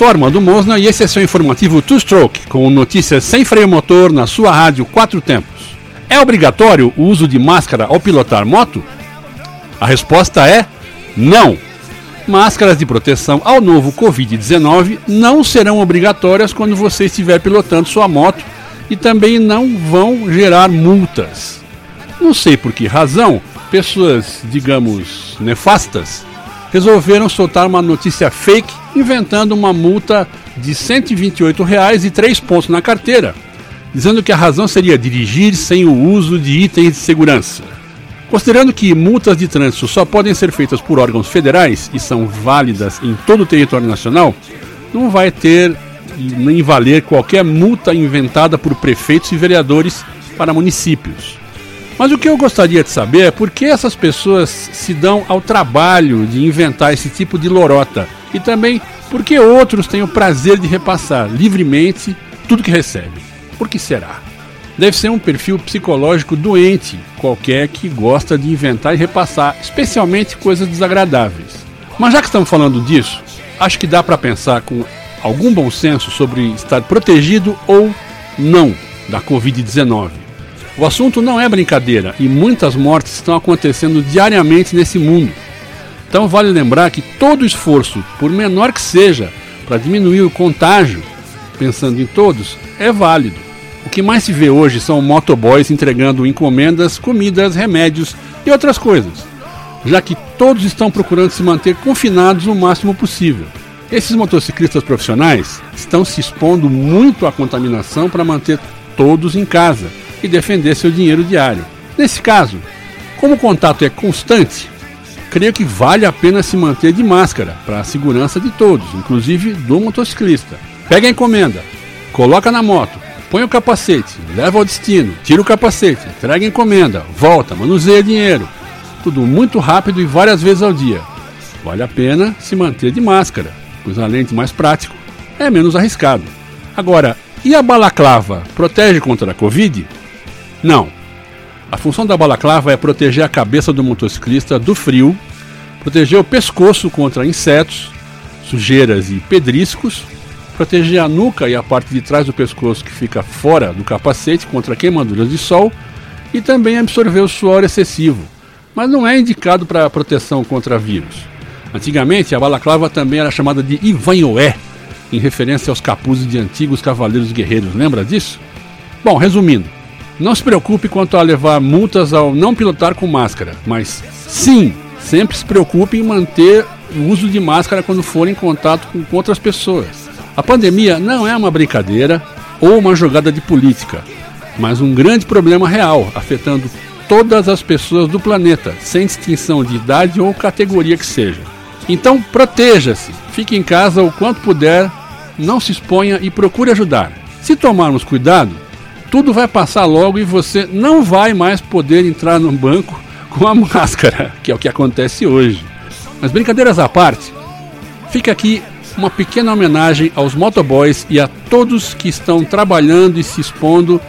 Sou Armando Mosna e esse é seu informativo Two Stroke, com notícias sem freio motor na sua rádio Quatro Tempos. É obrigatório o uso de máscara ao pilotar moto? A resposta é não. Máscaras de proteção ao novo Covid-19 não serão obrigatórias quando você estiver pilotando sua moto e também não vão gerar multas. Não sei por que razão, pessoas, digamos, nefastas, resolveram soltar uma notícia fake inventando uma multa de 128 reais e 3 pontos na carteira, dizendo que a razão seria dirigir sem o uso de itens de segurança. Considerando que multas de trânsito só podem ser feitas por órgãos federais e são válidas em todo o território nacional, não vai ter nem valer qualquer multa inventada por prefeitos e vereadores para municípios. Mas o que eu gostaria de saber é por que essas pessoas se dão ao trabalho de inventar esse tipo de lorota e também por que outros têm o prazer de repassar livremente tudo que recebem. Por que será? Deve ser um perfil psicológico doente, qualquer que gosta de inventar e repassar, especialmente coisas desagradáveis. Mas já que estamos falando disso, acho que dá para pensar com algum bom senso sobre estar protegido ou não da Covid-19. O assunto não é brincadeira e muitas mortes estão acontecendo diariamente nesse mundo. Então vale lembrar que todo esforço, por menor que seja, para diminuir o contágio, pensando em todos, é válido. O que mais se vê hoje são motoboys entregando encomendas, comidas, remédios e outras coisas, já que todos estão procurando se manter confinados o máximo possível. Esses motociclistas profissionais estão se expondo muito à contaminação para manter todos em casa e defender seu dinheiro diário. Nesse caso, como o contato é constante, creio que vale a pena se manter de máscara para a segurança de todos, inclusive do motociclista. Pega a encomenda, coloca na moto, põe o capacete, leva ao destino, tira o capacete, entrega a encomenda, volta, manuseia dinheiro. Tudo muito rápido e várias vezes ao dia. Vale a pena se manter de máscara, pois além de mais prático, é menos arriscado. Agora, e a balaclava protege contra a Covid? Não. A função da balaclava é proteger a cabeça do motociclista do frio, proteger o pescoço contra insetos, sujeiras e pedriscos, proteger a nuca e a parte de trás do pescoço que fica fora do capacete contra queimaduras de sol e também absorver o suor excessivo, mas não é indicado para proteção contra vírus. Antigamente, a balaclava também era chamada de Ivanhoé, em referência aos capuzes de antigos cavaleiros guerreiros. Lembra disso? Bom, resumindo, não se preocupe quanto a levar multas ao não pilotar com máscara, mas sim, sempre se preocupe em manter o uso de máscara quando for em contato com outras pessoas. A pandemia não é uma brincadeira ou uma jogada de política, mas um grande problema real, afetando todas as pessoas do planeta, sem distinção de idade ou categoria que seja. Então proteja-se, fique em casa o quanto puder, não se exponha e procure ajudar. Se tomarmos cuidado, tudo vai passar logo e você não vai mais poder entrar no banco com a máscara, que é o que acontece hoje. Mas brincadeiras à parte, fica aqui uma pequena homenagem aos motoboys e a todos que estão trabalhando e se expondo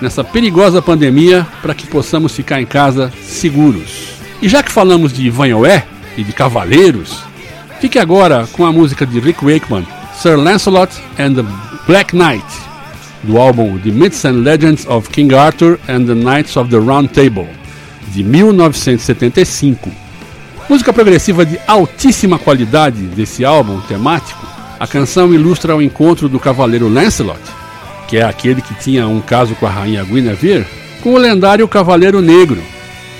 nessa perigosa pandemia para que possamos ficar em casa seguros. E já que falamos de Vanhoé e de cavaleiros, fique agora com a música de Rick Wakeman, Sir Lancelot and the Black Knight do álbum The Myths and Legends of King Arthur and the Knights of the Round Table, de 1975. Música progressiva de altíssima qualidade desse álbum temático, a canção ilustra o encontro do cavaleiro Lancelot, que é aquele que tinha um caso com a rainha Guinevere, com o lendário Cavaleiro Negro,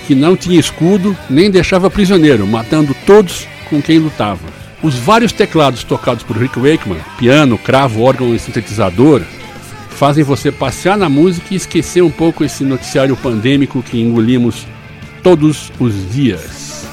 que não tinha escudo nem deixava prisioneiro, matando todos com quem lutava. Os vários teclados tocados por Rick Wakeman, piano, cravo, órgão e sintetizador, fazem você passear na música e esquecer um pouco esse noticiário pandêmico que engolimos todos os dias.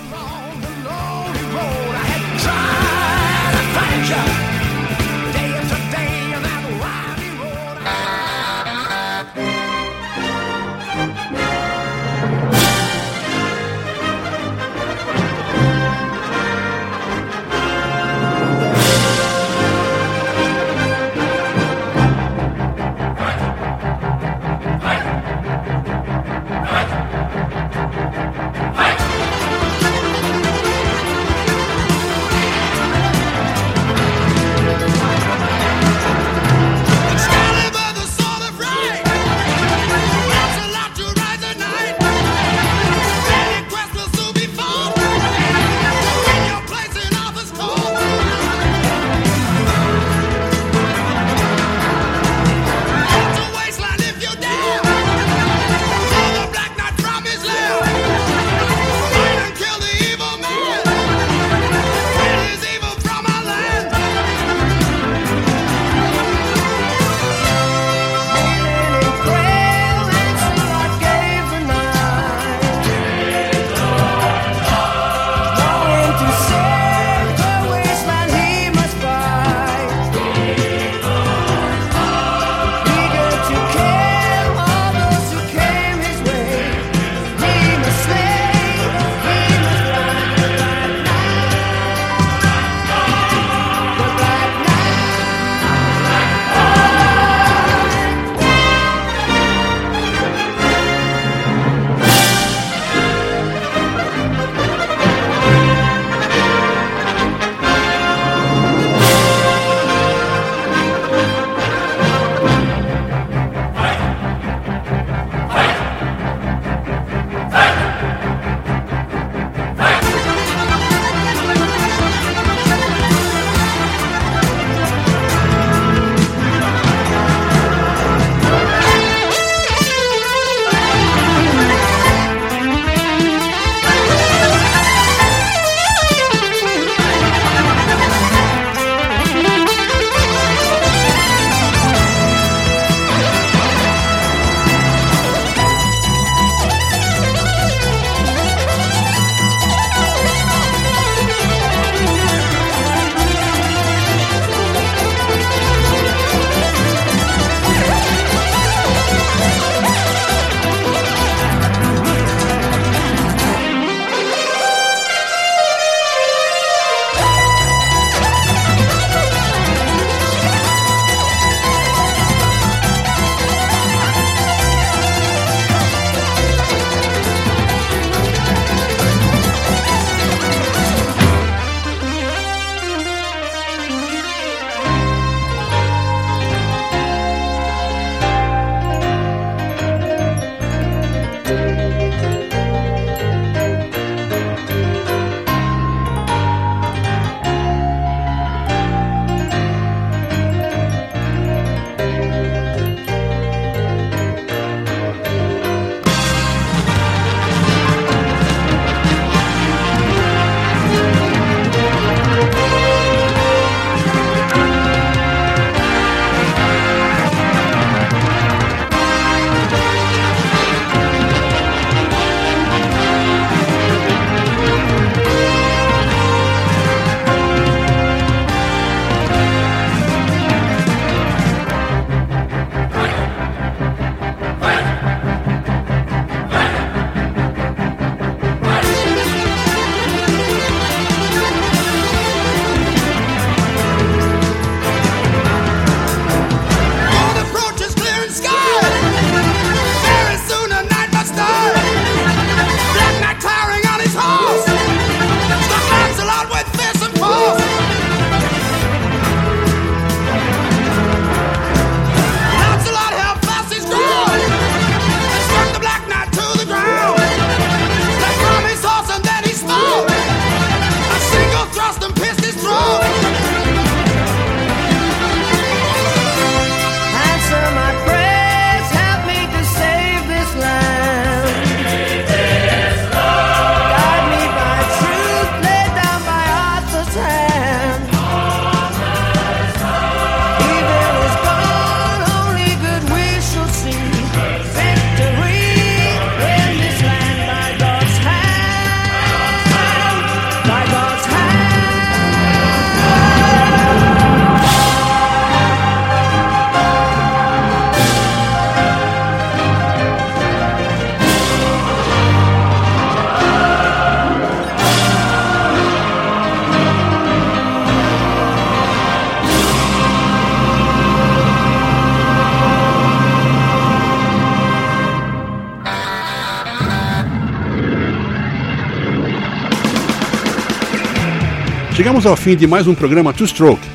Chegamos ao fim de mais um programa Two Stroke.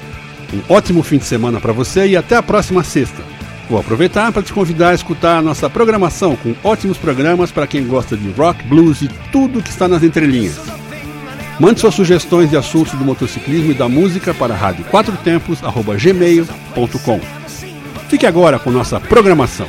Um ótimo fim de semana para você e até a próxima sexta. Vou aproveitar para te convidar a escutar a nossa programação com ótimos programas para quem gosta de rock, blues e tudo que está nas entrelinhas. Mande suas sugestões de assuntos do motociclismo e da música para rádio4tempos@gmail.com. Fique agora com nossa programação.